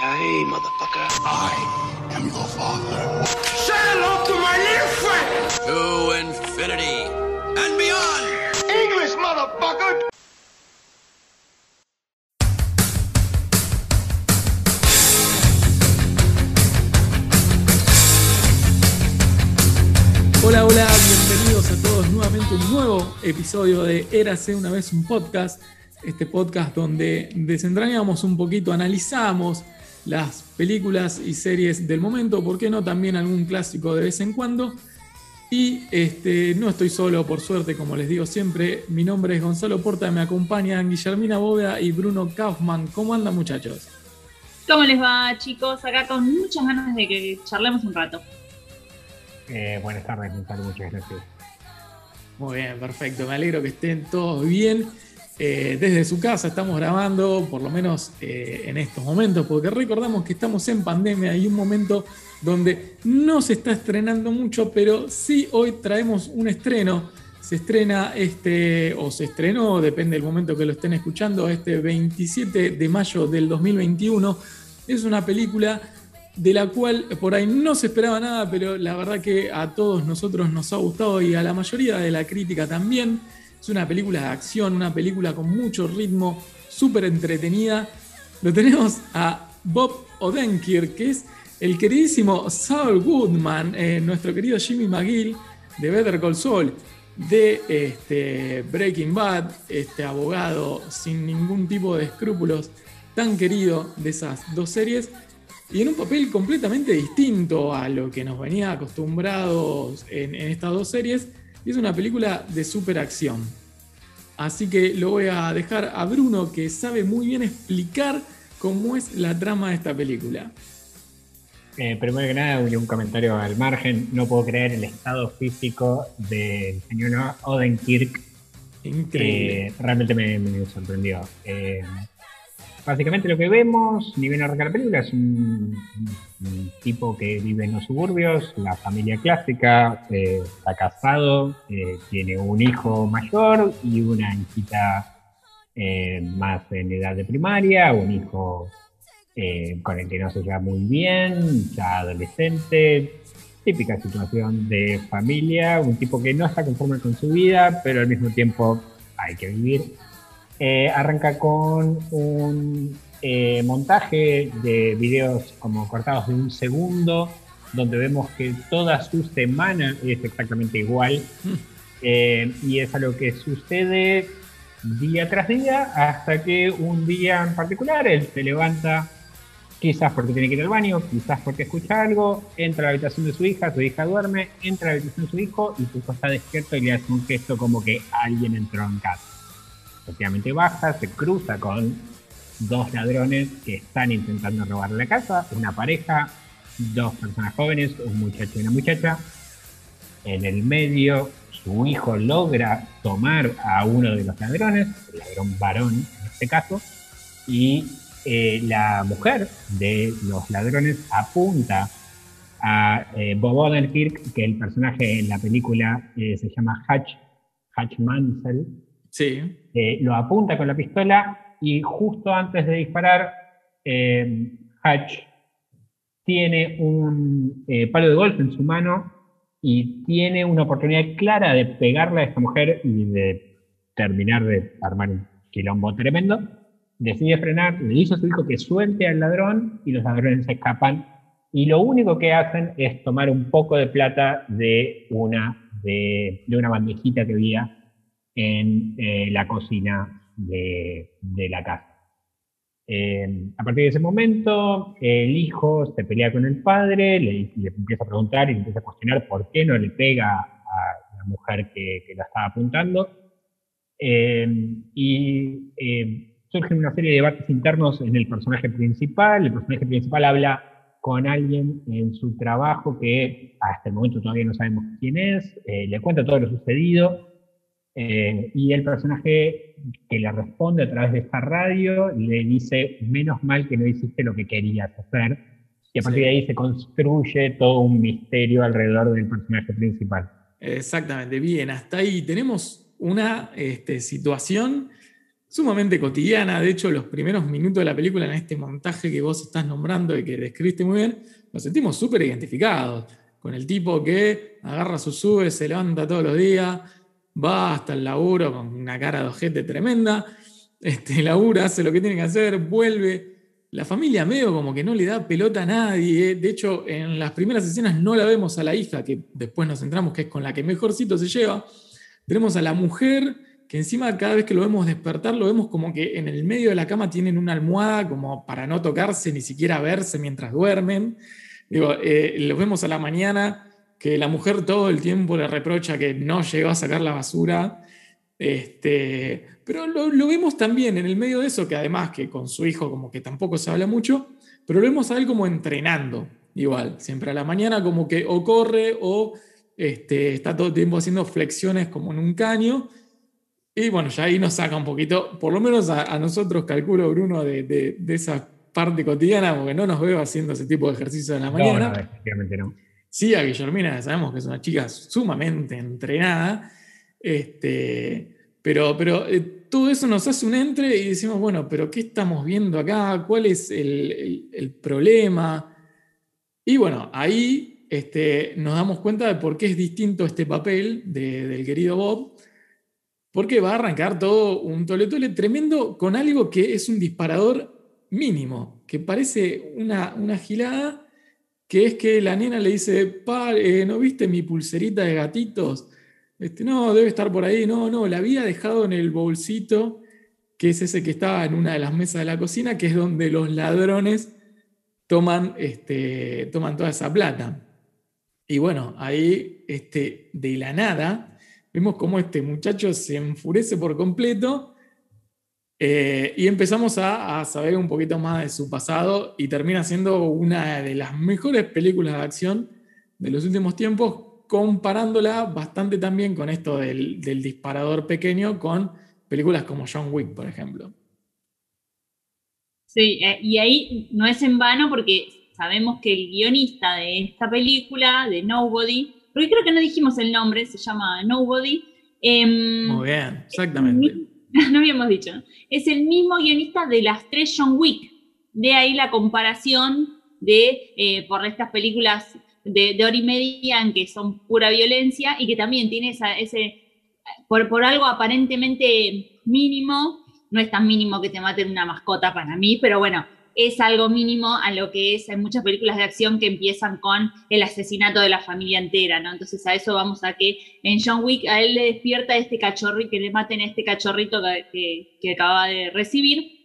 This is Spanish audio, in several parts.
Yippee-ki-yay, motherfucker. I am your father. Say hello to my little friend. To infinity and beyond. English, motherfucker. Hola, hola, bienvenidos a todos nuevamente a un nuevo episodio de Érase una vez un podcast. Este podcast donde desentrañamos un poquito, analizamos las películas y series del momento, ¿por qué no también algún clásico de vez en cuando? Y este, no estoy solo, por suerte, como les digo siempre. Mi nombre es Gonzalo Porta, me acompañan Guillermina Bóveda y Bruno Kaufman. ¿Cómo andan, muchachos? ¿Cómo les va, chicos? Acá con muchas ganas de que charlemos un rato. Eh, buenas tardes, Gonzalo, muchas gracias. Muy bien, perfecto. Me alegro que estén todos bien. Eh, desde su casa estamos grabando, por lo menos eh, en estos momentos, porque recordamos que estamos en pandemia y un momento donde no se está estrenando mucho, pero sí hoy traemos un estreno. Se estrena este, o se estrenó, depende del momento que lo estén escuchando, este 27 de mayo del 2021. Es una película de la cual por ahí no se esperaba nada, pero la verdad que a todos nosotros nos ha gustado y a la mayoría de la crítica también. Es una película de acción, una película con mucho ritmo, súper entretenida. Lo tenemos a Bob Odenkirk, que es el queridísimo Saul Goodman, eh, nuestro querido Jimmy McGill de Better Call Saul, de este, Breaking Bad, este abogado sin ningún tipo de escrúpulos, tan querido de esas dos series, y en un papel completamente distinto a lo que nos venía acostumbrados en, en estas dos series y es una película de superacción. Así que lo voy a dejar a Bruno, que sabe muy bien explicar cómo es la trama de esta película. Eh, primero que nada, un comentario al margen. No puedo creer el estado físico del señor Odenkirk. Increíble. Eh, realmente me, me sorprendió. Eh, básicamente lo que vemos, ni bien arranca la película, es un, tipo que vive en los suburbios, la familia clásica, eh, está casado, eh, tiene un hijo mayor y una hijita eh, más en edad de primaria, un hijo con el que no se lleva muy bien, ya adolescente, típica situación de familia, un tipo que no está conforme con su vida, pero al mismo tiempo hay que vivir. Eh, arranca con un eh, montaje de videos como cortados de un segundo, donde vemos que toda su semana es exactamente igual. Eh, y es algo que sucede día tras día, hasta que un día en particular él se levanta, quizás porque tiene que ir al baño, quizás porque escucha algo, entra a la habitación de su hija, su hija duerme, entra a la habitación de su hijo y su hijo está despierto y le hace un gesto como que alguien entró en casa efectivamente baja, se cruza con dos ladrones que están intentando robar la casa, una pareja, dos personas jóvenes, un muchacho y una muchacha. En el medio, su hijo logra tomar a uno de los ladrones, el ladrón varón en este caso, y eh, la mujer de los ladrones apunta a eh, Bob Odenkirk, que el personaje en la película eh, se llama Hutch, Hutch Mansell, Sí. Eh, lo apunta con la pistola y justo antes de disparar, eh, Hutch tiene un eh, palo de golf en su mano y tiene una oportunidad clara de pegarle a esta mujer y de terminar de armar un quilombo tremendo. Decide frenar, le dice a su hijo que suelte al ladrón y los ladrones se escapan. Y lo único que hacen es tomar un poco de plata de una, de, de una bandejita que había en eh, la cocina de, de la casa. Eh, a partir de ese momento, el hijo se pelea con el padre, le, empieza a preguntar y le empieza a cuestionar por qué no le pega a la mujer que, que la estaba apuntando. Eh, y eh, surgen una serie de debates internos en el personaje principal. El personaje principal habla con alguien en su trabajo que hasta el momento todavía no sabemos quién es, eh, le cuenta todo lo sucedido eh, y el personaje que le responde a través de esta radio le dice, menos mal que no hiciste lo que querías hacer. Y a partir Sí. de ahí se construye todo un misterio alrededor del personaje principal. Exactamente, bien, hasta ahí tenemos una este, situación sumamente cotidiana. De hecho, los primeros minutos de la película, en este montaje que vos estás nombrando y que describiste muy bien, nos sentimos súper identificados con el tipo que agarra su sube, se levanta todos los días, va hasta el laburo con una cara de ojete tremenda, este, labura, hace lo que tiene que hacer, vuelve. La familia medio como que no le da pelota a nadie. De hecho, en las primeras escenas no la vemos a la hija, que después nos centramos que es con la que mejorcito se lleva. Tenemos a la mujer que encima cada vez que lo vemos despertar, lo vemos como que en el medio de la cama tienen una almohada como para no tocarse, ni siquiera verse mientras duermen. Digo, eh, los vemos a la mañana que la mujer todo el tiempo le reprocha que no llegó a sacar la basura. Este, pero lo, vemos también en el medio de eso, que además que con su hijo como que tampoco se habla mucho, pero lo vemos a él como entrenando, igual, siempre a la mañana como que o corre o este, está todo el tiempo haciendo flexiones como en un caño, y bueno, ya ahí nos saca un poquito, por lo menos a, nosotros, calculo, Bruno, de, de, esa parte cotidiana, porque no nos veo haciendo ese tipo de ejercicio en la mañana. No, efectivamente no. Sí, a Guillermina sabemos que es una chica sumamente entrenada, este, pero, pero eh, todo eso nos hace un entre y decimos, bueno, pero ¿qué estamos viendo acá? ¿Cuál es el, problema? Y bueno, ahí este, nos damos cuenta de por qué es distinto este papel del querido Bob porque va a arrancar todo un toletole tremendo con algo que es un disparador mínimo, que parece una, una gilada, que es que la nena le dice, pa, eh, ¿no viste mi pulserita de gatitos? Este, no, debe estar por ahí, no, no, la había dejado en el bolsito, que es ese que estaba en una de las mesas de la cocina, que es donde los ladrones toman, este, toman toda esa plata. Y bueno, ahí este, de la nada vemos cómo este muchacho se enfurece por completo eh, y empezamos a, saber un poquito más de su pasado y termina siendo una de las mejores películas de acción de los últimos tiempos, comparándola bastante también con esto del, del disparador pequeño con películas como John Wick, por ejemplo. Sí, eh, y ahí no es en vano porque sabemos que el guionista de esta película, de Nobody, porque creo que no dijimos el nombre, se llama Nobody. Em, Muy bien, exactamente. no habíamos dicho. Es el mismo guionista de las tres John Wick. De ahí la comparación de eh, por estas películas de, hora y media en que son pura violencia y que también tiene ese, por, por algo aparentemente mínimo, no es tan mínimo que te maten una mascota para mí, pero bueno, es algo mínimo a lo que es, hay muchas películas de acción que empiezan con el asesinato de la familia entera, ¿no? Entonces a eso vamos a que en John Wick a él le despierta este cachorrito, que le maten a este cachorrito que, que, acaba de recibir,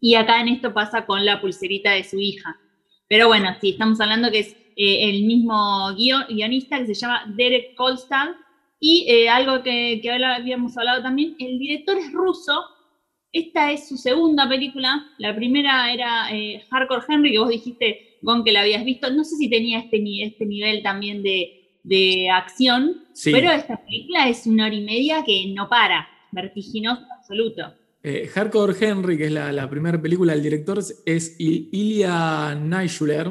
y acá en esto pasa con la pulserita de su hija. Pero bueno, sí, estamos hablando que es eh, el mismo guionista que se llama Derek Kolstad, y eh, algo que, que habíamos hablado también, el director es ruso, esta es su segunda película. La primera era eh, Hardcore Henry, que vos dijiste, Gon, que la habías visto. No sé si tenía este, este nivel también de, acción, pero esta película es una hora y media que no para, vertiginoso absoluto. Eh, Hardcore Henry, que es la, primera película del director, es Ilya Naishuler,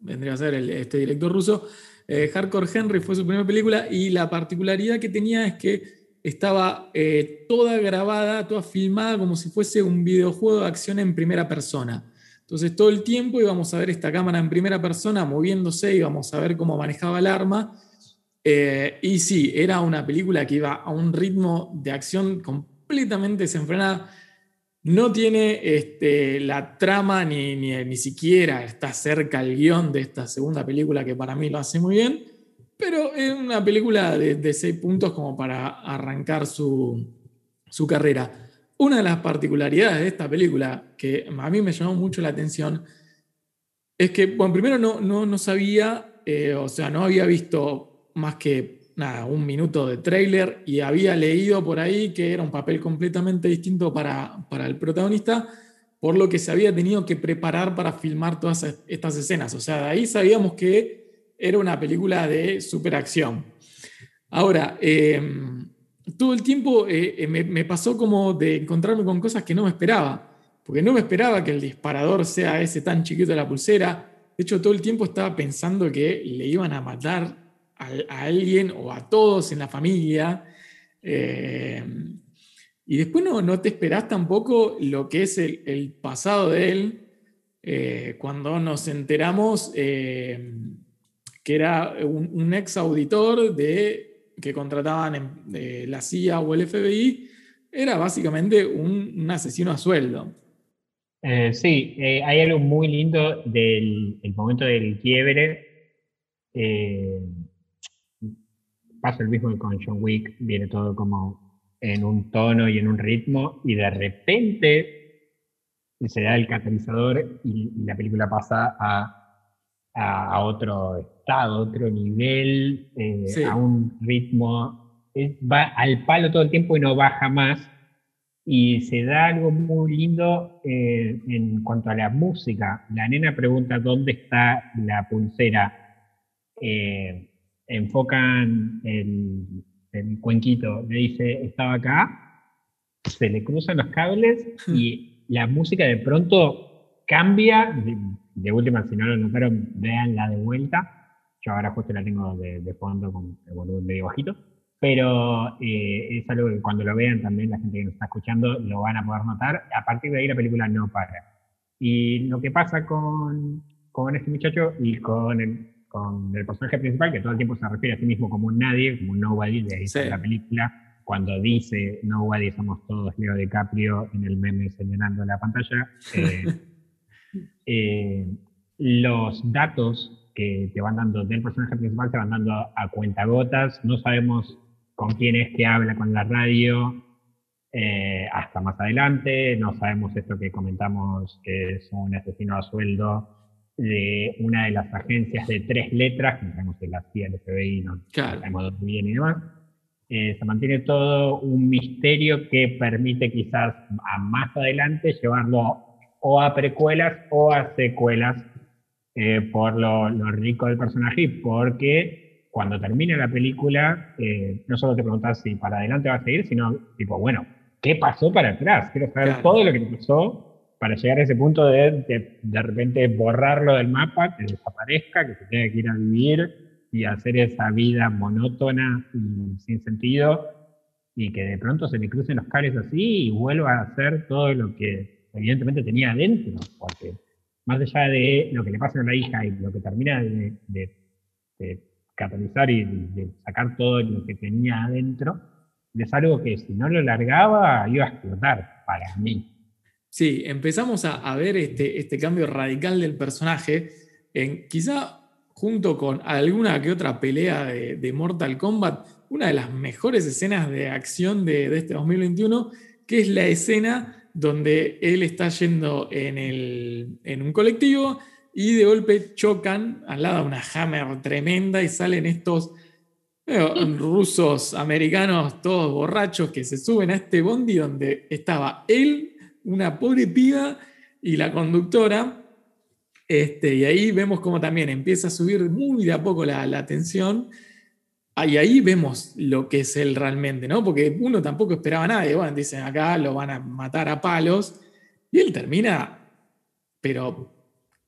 vendría a ser este director ruso. Eh, Hardcore Henry fue su primera película y la particularidad que tenía es que estaba eh, toda grabada, toda filmada como si fuese un videojuego de acción en primera persona. Entonces todo el tiempo íbamos a ver esta cámara en primera persona moviéndose, íbamos a ver cómo manejaba el arma. Eh, y sí, era una película que iba a un ritmo de acción completamente desenfrenada. No tiene este, la trama ni, ni, ni siquiera está cerca el guion de esta segunda película que para mí lo hace muy bien. Pero es una película de, seis puntos como para arrancar su, carrera. Una de las particularidades de esta película que a mí me llamó mucho la atención es que, bueno, primero no, no, sabía, eh, o sea, no había visto más que nada, un minuto de tráiler y había leído por ahí que era un papel completamente distinto para, para el protagonista, por lo que se había tenido que preparar para filmar todas estas escenas. O sea, de ahí sabíamos que era una película de superacción. Ahora, em, todo el tiempo eh, eh, me, pasó como de encontrarme con cosas que no me esperaba, porque no me esperaba que el disparador sea ese tan chiquito de la pulsera. De hecho, todo el tiempo estaba pensando que le iban a matar a, alguien o a todos en la familia. Em, y después no, no te esperás tampoco lo que es el, pasado de él, eh, cuando nos enteramos eh, que era un, ex auditor de, que contrataban la CIA o el FBI, era básicamente un, asesino a sueldo. Eh, sí, eh, hay algo muy lindo del el momento del quiebre. Eh, pasa el mismo con John Wick, viene todo como en un tono y en un ritmo, y de repente se da el catalizador y la película pasa a, a, a, otro estado, otro nivel, eh, Sí. a un ritmo, es- va al palo todo el tiempo y no baja más. Y se da algo muy lindo eh, en cuanto a la música. La nena pregunta dónde está la pulsera. Eh, enfocan el, el cuenquito, le dice, estaba acá, se le cruzan los cables y la música de pronto cambia. De, última, si no lo notaron, véanla de vuelta. Yo ahora justo la tengo de, de fondo con el volumen medio bajito. Pero eh, es algo que cuando lo vean también la gente que nos está escuchando lo van a poder notar. A partir de ahí la película no para. Y lo que pasa con, con este muchacho y con el, con el personaje principal, que todo el tiempo se refiere a sí mismo como un nadie, como un nobody, de ahí Sí. la película, cuando dice nobody somos todos Leo DiCaprio en el meme señalando la pantalla, eh, eh, los datos que te van dando del personaje principal te van dando a cuentagotas, no sabemos con quién es que habla con la radio, eh, hasta más adelante. No sabemos esto que comentamos, que es un asesino a sueldo de una de las agencias de tres letras, que no sabemos si la CIA, el FBI, no Claro. sabemos dónde viene y demás. Eh, se mantiene todo un misterio que permite quizás a más adelante llevarlo o a precuelas o a secuelas eh, por lo, lo rico del personaje y porque cuando termina la película, eh, no solo te preguntas si para adelante va a seguir, sino tipo, bueno, ¿qué pasó para atrás? Quiero saber Claro. todo lo que pasó para llegar a ese punto de, de de repente borrarlo del mapa, que desaparezca, que se tenga que ir a vivir y hacer esa vida monótona y sin sentido y que de pronto se le crucen los cables así y vuelva a hacer todo lo que evidentemente tenía adentro, porque más allá de lo que le pasa a la hija y lo que termina de, catalizar y de sacar todo lo que tenía adentro, es algo que si no lo largaba iba a explotar para mí. Sí, empezamos a, ver este, este cambio radical del personaje, en, quizá junto con alguna que otra pelea de, de Mortal Kombat, una de las mejores escenas de acción de, de este 2021, que es la escena donde él está yendo en, el, en un colectivo y de golpe chocan al lado de una hammer tremenda y salen estos eh, rusos americanos todos borrachos que se suben a este bondi donde estaba él, una pobre piba y la conductora. Este, y ahí vemos como también empieza a subir muy de a poco la, la tensión. Ah, Y ahí vemos lo que es él realmente, ¿no? Porque uno tampoco esperaba nada. Y bueno, dicen acá lo van a matar a palos. Y él termina, pero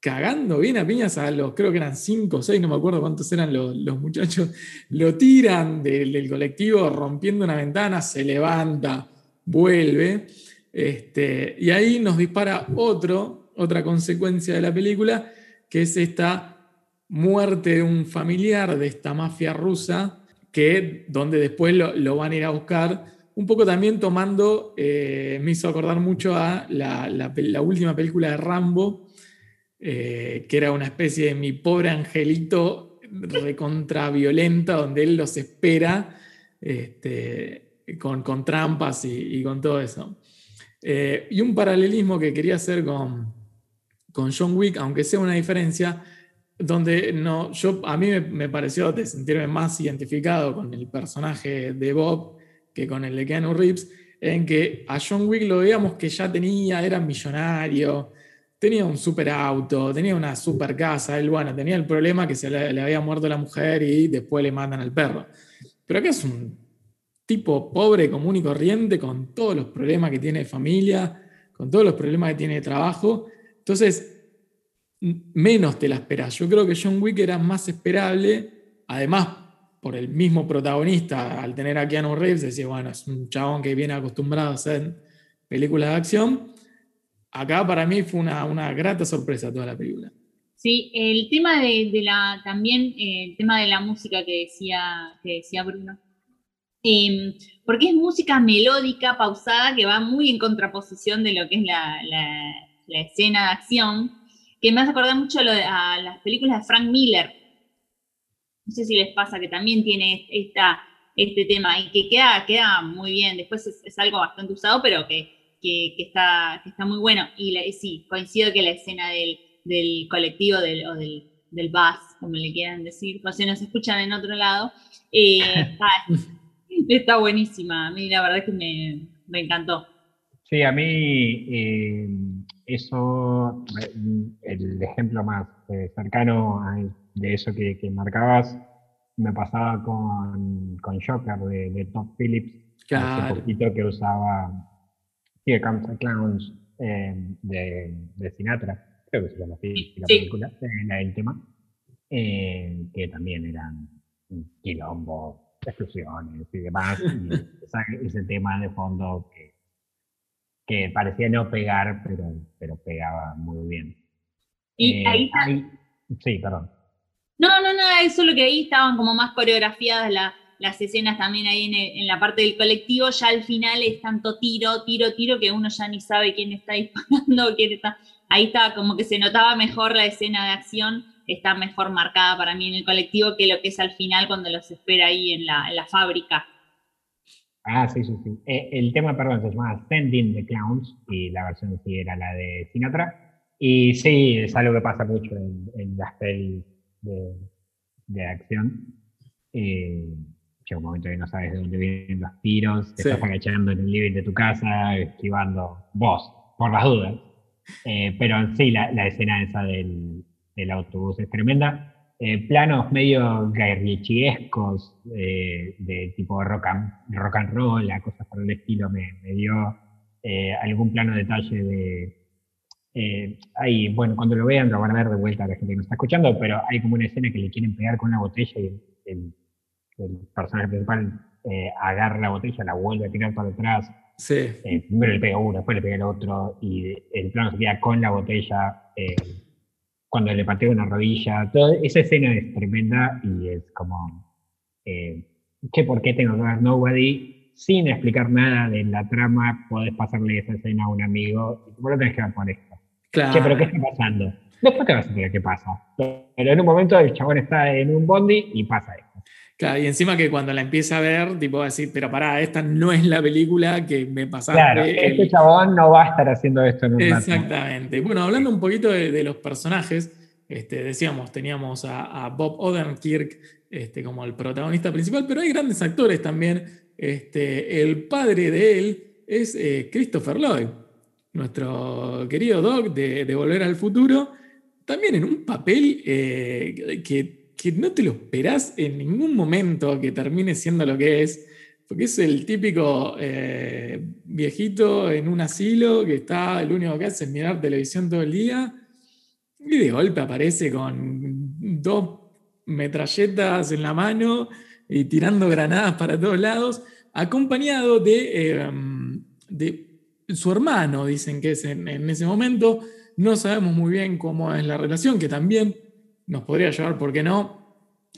cagando bien a piñas a los, creo que eran cinco o seis, no me acuerdo cuántos eran los, los muchachos. Lo tiran del, del colectivo rompiendo una ventana, se levanta, vuelve. Este, y ahí nos dispara otro, otra consecuencia de la película, que es esta muerte de un familiar de esta mafia rusa, que, donde después lo, van a ir a buscar, un poco también tomando, eh, me hizo acordar mucho a la, la, última película de Rambo, eh, que era una especie de mi pobre angelito recontra violenta, donde él los espera este, con, con, trampas y, y, con todo eso. Eh, y un paralelismo que quería hacer con, con John Wick, aunque sea una diferencia, donde no, yo, a mí me, pareció de sentirme más identificado con el personaje de Bob que con el de Keanu Reeves, en que a John Wick lo veíamos que ya tenía, era millonario, tenía un super auto, tenía una super casa, él, bueno, tenía el problema que se le, le había muerto la mujer y después le mandan al perro. Pero acá es un tipo pobre, común y corriente, con todos los problemas que tiene de familia, con todos los problemas que tiene de trabajo. Entonces, menos te la esperas. Yo creo que John Wick era más esperable, además por el mismo protagonista, al tener a Keanu Reeves, decía, bueno, es un chabón que viene acostumbrado a hacer películas de acción. Acá para mí fue una, una grata sorpresa toda la película. Sí, el tema de, la, también eh, el tema de la música que decía, que decía Bruno. Em, porque es música melódica, pausada, que va muy en contraposición de lo que es la, escena de acción, que me hace acordar mucho a las películas de Frank Miller. No sé si les pasa que también tiene esta, este tema y que queda, queda muy bien. Después es, algo bastante usado, pero que, está, está muy bueno. Y sí, coincido que la escena del del colectivo del, o del, bus, como le quieran decir, o si nos escuchan en otro lado, eh, está, buenísima. A mí la verdad es que me, me encantó. Sí, a mí eh, eso, el ejemplo más eh, cercano de eso que, que, marcabas, me pasaba con, con Joker de, de Top Phillips, hace poquito que usaba sí, Clowns de, de Sinatra creo que se llama así la película, el tema, eh, que también eran quilombo, explosiones y demás, y ese tema de fondo que, que parecía no pegar, pero, pero pegaba muy bien. Y eh, ahí, Sí, perdón. No, no, no, eso es lo que ahí estaban como más coreografiadas las escenas también ahí en, en, la parte del colectivo, ya al final es tanto tiro, tiro, tiro, que uno ya ni sabe quién está disparando, quién está ahí está como que se notaba mejor la escena de acción, está mejor marcada para mí en el colectivo que lo que es al final cuando los espera ahí en la, fábrica. Ah, sí, sí, sí. Eh, el tema, perdón, se llama Sending the Clowns y la versión sí era la de Sinatra. Y sí, es algo que pasa mucho en, las pelis de, acción. Eh, llega un momento que no sabes de dónde vienen los tiros, te estás agachando en el living de tu casa, esquivando vos, por las dudas. Eh, pero sí, la, escena esa del, autobús es tremenda. Eh, planos medio guerrichiescos, eh, de tipo rock and, rock and roll, cosas por el estilo, me, dio algún plano detalle de. ahí, bueno, cuando lo vean lo van a ver de vuelta a la gente que nos está escuchando, pero hay como una escena que le quieren pegar con una botella y el, el personaje principal agarra la botella, la vuelve a tirar para atrás, Sí. Eh, primero le pega uno, después le pega el otro, y el plano se queda con la botella. Cuando le patea una rodilla, toda esa escena es tremenda y es como, eh, ¿qué por qué tengo que ver Nobody? Sin explicar nada de la trama, podés pasarle esa escena a un amigo y vos lo tenés que ver por esto. Claro. pero ¿qué está pasando? Después te vas a enterar qué pasa. Pero en un momento el chabón está en un bondi y pasa esto y encima que cuando la empieza a ver, tipo va a decir, pero pará, esta no es la película que me pasaste. Claro, este chabón no va a estar haciendo esto en un Exactamente. Bueno, hablando un poquito de, los personajes, este, decíamos, teníamos a, Bob Odenkirk este, como el protagonista principal, pero hay grandes actores también. Este, el padre de él es eh, Christopher Lloyd, nuestro querido Doc de, de, Volver al Futuro, también en un papel eh, que que no te lo esperás en ningún momento que termine siendo lo que es, porque es el típico eh, viejito en un asilo que está, el único que hace es mirar televisión todo el día y de golpe aparece con dos metralletas en la mano y tirando granadas para todos lados, acompañado de, em, de su hermano, dicen que es en ese momento. No sabemos muy bien cómo es la relación, que también nos podría llevar, ¿por qué no?,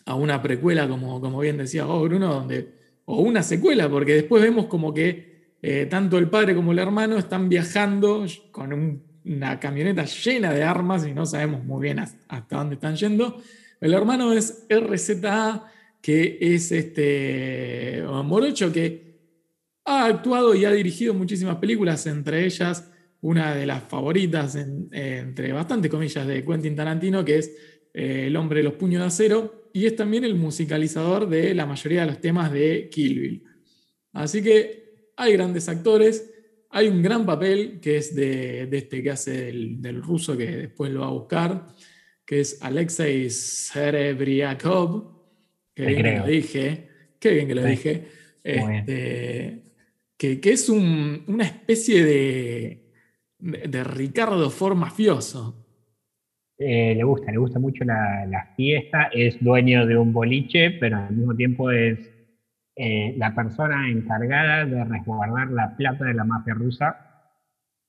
a una precuela, como, como bien decía vos, Bruno, donde, o una secuela, porque después vemos como que eh, tanto el padre como el hermano están viajando con una camioneta llena de armas y no sabemos muy bien hasta, dónde están yendo. El hermano es RZA, que es este morocho que ha actuado y ha dirigido muchísimas películas, entre ellas una de las favoritas, entre bastantes comillas, de Quentin Tarantino, que es eh, El hombre de los puños de acero, y es también el musicalizador de la mayoría de los temas de Kill Bill. Así que hay grandes actores, hay un gran papel que es de, este que hace del, ruso que después lo va a buscar, que es Alexei Serebriakov, que bien que lo dije, qué bien que lo dije, este, que, es una especie de, de Ricardo For mafioso. Eh, le gusta, le gusta mucho la, la, fiesta, es dueño de un boliche, pero al mismo tiempo es eh, la persona encargada de resguardar la plata de la mafia rusa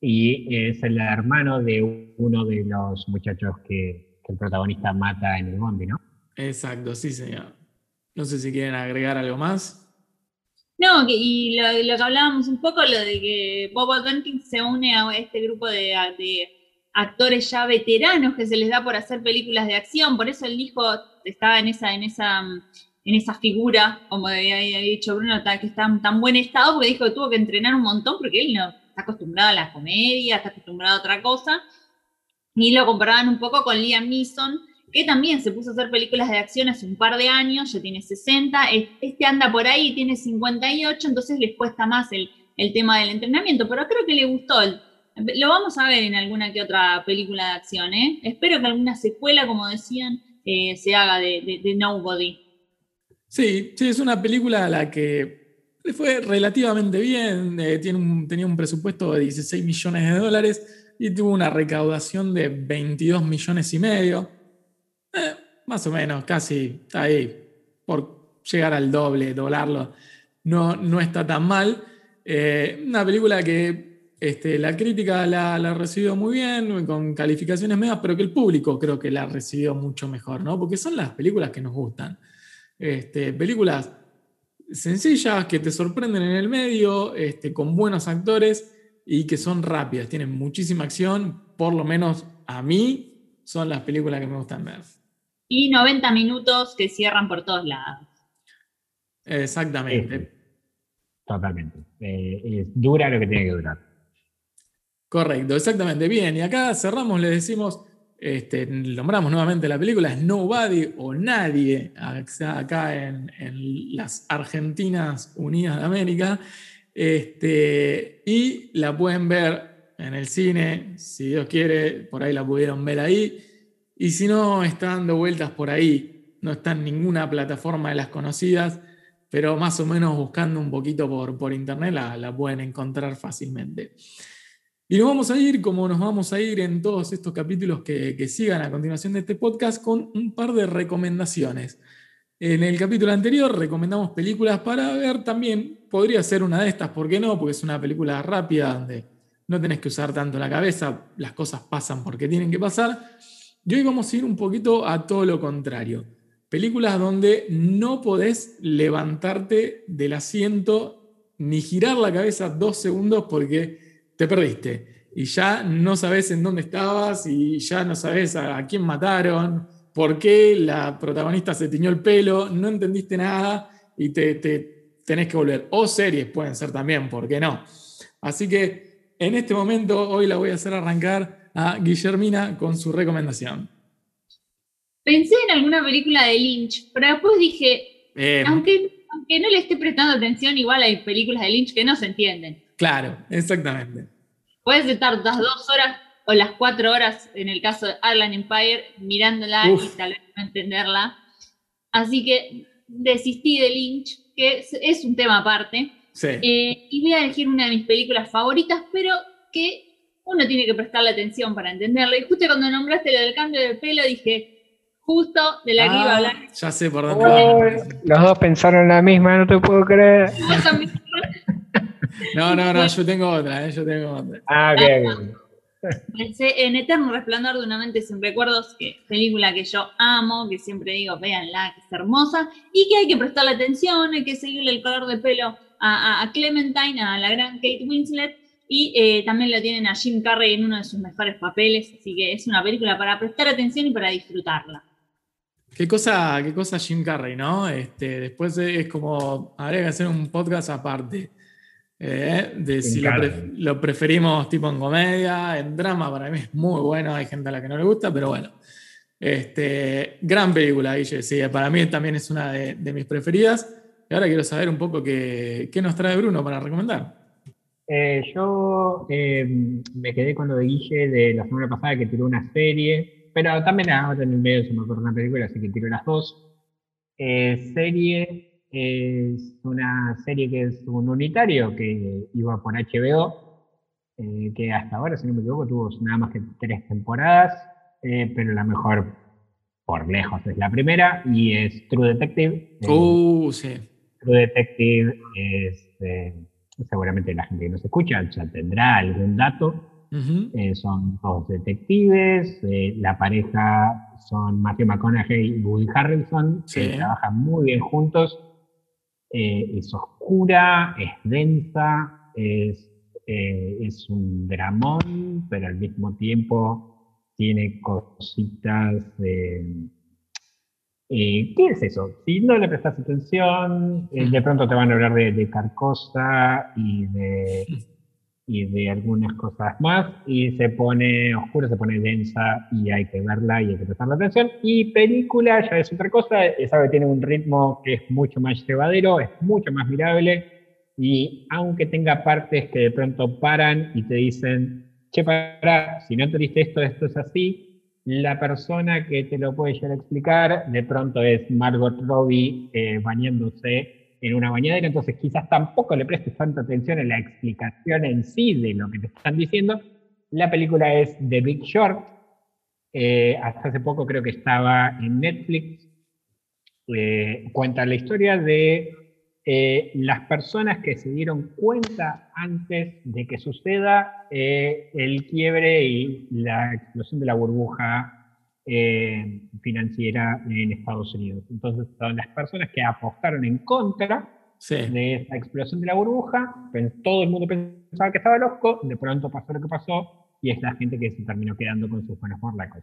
y es el hermano de uno de los muchachos que, que el protagonista mata en el bondi, ¿no? Exacto, sí, señor. No sé si quieren agregar algo más. No, y lo, lo, que hablábamos un poco, lo de que Bob Jenkins se une a este grupo de, de, actores ya veteranos que se les da por hacer películas de acción, por eso el hijo estaba en esa, en esa, en esa figura, como había dicho Bruno, que está en tan buen estado, porque dijo que tuvo que entrenar un montón, porque él no está acostumbrado a la comedia, está acostumbrado a otra cosa, y lo comparaban un poco con Liam Neeson, que también se puso a hacer películas de acción hace un par de años, ya tiene 60, este anda por ahí, tiene 58, entonces les cuesta más el, el tema del entrenamiento, pero creo que le gustó. Lo vamos a ver en alguna que otra película de acción, ¿eh? Espero que alguna secuela, como decían, eh, se haga de, de, Nobody. Sí, sí, es una película a la que le fue relativamente bien, eh, tiene tenía un presupuesto de 16 millones de dólares y tuvo una recaudación de 22 millones y medio. Eh, más o menos, casi está ahí, por llegar al doble, doblarlo, no, no está tan mal. Una película que este, la crítica la, ha recibido muy bien, con calificaciones medias, pero que el público creo que la ha recibido mucho mejor, ¿no? Porque son las películas que nos gustan. Este, películas sencillas, que te sorprenden en el medio, este, con buenos actores y que son rápidas, tienen muchísima acción, por lo menos a mí son las películas que me gustan ver y 90 minutos que cierran por todos lados. Exactamente. totalmente. Eh, dura lo que tiene que durar. Correcto, exactamente. Bien, y acá cerramos, le decimos, este, nombramos nuevamente la película, es Nobody o Nadie, acá en, las Argentinas Unidas de América. Este, y la pueden ver en el cine, si Dios quiere, por ahí la pudieron ver ahí. Y si no, está dando vueltas por ahí, no está en ninguna plataforma de las conocidas, pero más o menos buscando un poquito por, por internet la, pueden encontrar fácilmente. Y nos vamos a ir, como nos vamos a ir en todos estos capítulos que, que, sigan a continuación de este podcast, con un par de recomendaciones. En el capítulo anterior recomendamos películas para ver también, podría ser una de estas, ¿por qué no? Porque es una película rápida donde no tenés que usar tanto la cabeza, las cosas pasan porque tienen que pasar. Y hoy vamos a ir un poquito a todo lo contrario. Películas donde no podés levantarte del asiento ni girar la cabeza dos segundos porque te perdiste. Y ya no sabes en dónde estabas y ya no sabes a, quién mataron, por qué la protagonista se tiñó el pelo, no entendiste nada y te, te tenés que volver. O series pueden ser también, ¿por qué no? Así que en este momento hoy la voy a hacer arrancar a Guillermina con su recomendación. Pensé en alguna película de Lynch, pero después dije, aunque, aunque no le esté prestando atención, igual hay películas de Lynch que no se entienden. Claro, exactamente. Puedes estar las dos horas o las cuatro horas, en el caso de Arlan Empire, mirándola y tal vez no entenderla. Así que desistí de Lynch, que es, un tema aparte. Sí. Eh, y voy a elegir una de mis películas favoritas, pero que uno tiene que prestarle atención para entenderlo. Y justo cuando nombraste lo del cambio de pelo, dije, justo de la que iba a ah, hablar. Ya sé por dónde Los dos pensaron la misma, no te puedo creer. No, no, no, yo tengo otra, ¿eh? yo tengo otra. Ah, bien. Pensé en Eterno Resplandor de una mente sin recuerdos, que película que yo amo, que siempre digo, véanla, que es hermosa, y que hay que prestarle atención, hay que seguirle el color de pelo a, a Clementine, a la gran Kate Winslet, y eh, también lo tienen a Jim Carrey en uno de sus mejores papeles, así que es una película para prestar atención y para disfrutarla. Qué cosa, qué cosa Jim Carrey, ¿no? Este, después es como, habría que hacer un podcast aparte. Eh, de si lo, preferimos tipo en comedia, en drama, para mí es muy bueno, hay gente a la que no le gusta, pero bueno. Este, gran película, Guille, sí, para mí también es una de, mis preferidas. Y ahora quiero saber un poco qué, qué nos trae Bruno para recomendar. Eh, yo eh, me quedé con lo de Guille de la semana pasada que tiró una serie, pero también ahora en el medio se me ocurre una película, así que tiró las dos. Eh, serie es una serie que es un unitario que iba por HBO, que hasta ahora, si no me equivoco, tuvo nada más que tres temporadas. eh, pero la mejor por lejos es la primera y es True Detective. Eh, Uh, sí. True Detective es, eh, seguramente la gente que nos escucha ya tendrá algún dato. Eh, son dos detectives, eh, la pareja son Matthew McConaughey y Woody Harrelson, que Sí. trabajan muy bien juntos. Eh, es oscura, es densa, es, eh, es un dramón, pero al mismo tiempo tiene cositas de... Eh, ¿Qué es eso? Si no le prestas atención, de pronto te van a hablar de, de Carcosa y de, y de algunas cosas más, y se pone oscura, se pone densa, y hay que verla y hay que prestarle atención. Y película ya es otra cosa, esa que tiene un ritmo que es mucho más llevadero, es mucho más mirable, y aunque tenga partes que de pronto paran y te dicen, che, para, si no entendiste esto, esto es así, la persona que te lo puede llegar a explicar de pronto es Margot Robbie eh, bañándose en una bañadera, entonces quizás tampoco le prestes tanta atención en la explicación en sí de lo que te están diciendo. La película es The Big Short, eh, hasta hace poco creo que estaba en Netflix, Eh, cuenta la historia de eh, las personas que se dieron cuenta antes de que suceda el quiebre y la explosión de la burbuja eh, financiera en Estados Unidos. Entonces, son las personas que apostaron en contra Sí. de esa explosión de la burbuja, todo el mundo pensaba que estaba loco, de pronto pasó lo que pasó y es la gente que se terminó quedando con sus buenos morlacos.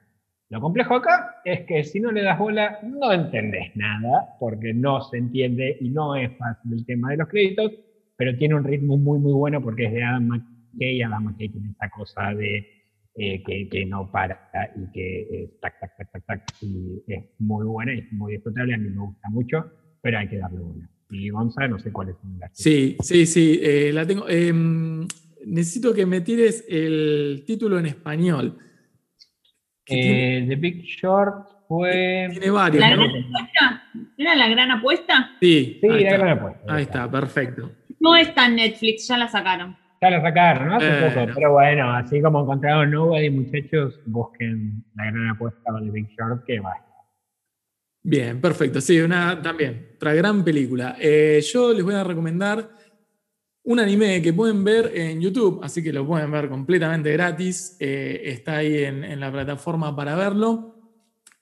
Lo complejo acá es que si no le das bola, no entendés nada, porque no se entiende y no es fácil el tema de los créditos, pero tiene un ritmo muy, muy bueno porque es de Adam McKay. Adam McKay tiene esa cosa de eh, que, que no para y que es tac, tac, tac, tac, tac, y es muy buena y es muy disfrutable. A mí me gusta mucho, pero hay que darle bola. Y Gonza, no sé cuáles son las. Sí, sí, sí, eh, la tengo. Em, necesito que me tires el título en español. tiene, Eh, The Big Short fue. tiene varios, ¿La ¿no? gran apuesta? ¿Era la gran apuesta? Sí, Sí, ahí la está. gran apuesta. Ahí está, perfecto. No está en Netflix, ya la sacaron. Ya la sacaron, ¿no? Hace Eh, poco. no. Pero bueno, así como encontraron Nobody, muchachos, busquen la gran apuesta de Big Short, que va. Bien, perfecto. Sí, una también, otra gran película. Eh, yo les voy a recomendar un anime que pueden ver en YouTube, así que lo pueden ver completamente gratis. eh, está ahí en, en la plataforma para verlo.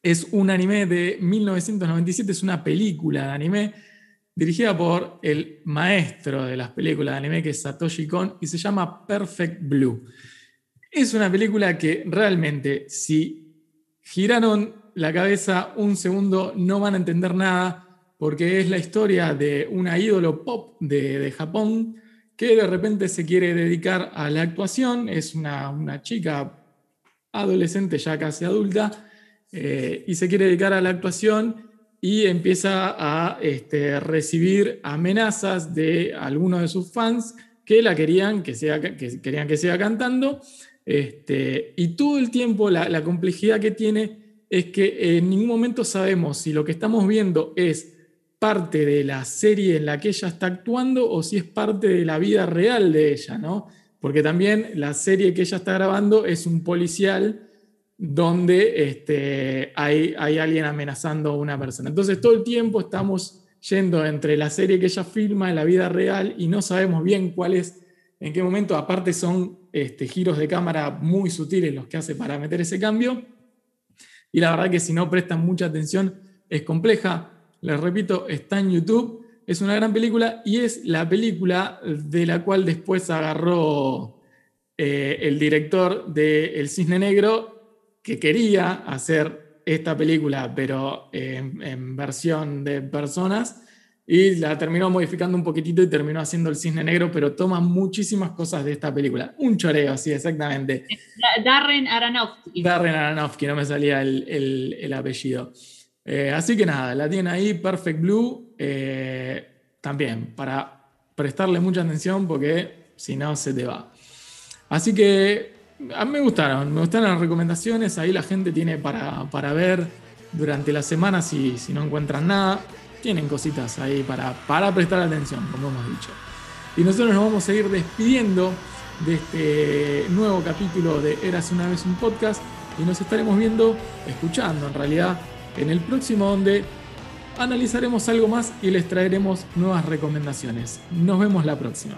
Es un anime de 1997, es una película de anime dirigida por el maestro de las películas de anime, que es Satoshi Kon, y se llama Perfect Blue. Es una película que realmente, si giraron la cabeza un segundo, no van a entender nada, porque es la historia de una ídolo pop de, de Japón que de repente se quiere dedicar a la actuación. Es una, una chica adolescente, ya casi adulta, eh, y se quiere dedicar a la actuación y empieza a este, recibir amenazas de algunos de sus fans que la querían que, sea, que querían que cantando. Este, y todo el tiempo la, la complejidad que tiene es que en ningún momento sabemos si lo que estamos viendo es parte de la serie en la que ella está actuando o si es parte de la vida real de ella, ¿no? Porque también la serie que ella está grabando es un policial donde este, hay, hay alguien amenazando a una persona. Entonces todo el tiempo estamos yendo entre la serie que ella filma en la vida real y no sabemos bien cuál es, en qué momento, aparte son este, giros de cámara muy sutiles los que hace para meter ese cambio. Y la verdad que si no prestan mucha atención es compleja. Les repito, está en YouTube, es una gran película y es la película de la cual después agarró eh, el director de El Cisne Negro, que quería hacer esta película, pero en, en versión de personas, y la terminó modificando un poquitito y terminó haciendo El Cisne Negro, pero toma muchísimas cosas de esta película. Un choreo, sí, exactamente. Darren Aronofsky. Darren Aronofsky, no me salía el, el, el apellido. Eh, así que nada, la tienen ahí, Perfect Blue, eh, también para prestarle mucha atención porque si no se te va. Así que a mí me gustaron, me gustaron las recomendaciones, ahí la gente tiene para, para ver durante la semana si, si no encuentran nada, tienen cositas ahí para, para prestar atención, como hemos dicho. Y nosotros nos vamos a ir despidiendo de este nuevo capítulo de Eras una vez un podcast. y nos estaremos viendo, escuchando en realidad, en el próximo donde analizaremos algo más y les traeremos nuevas recomendaciones. Nos vemos la próxima.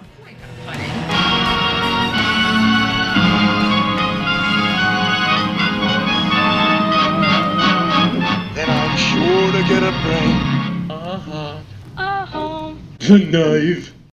gonna get a brain. Uh-huh. Uh-huh. A knife.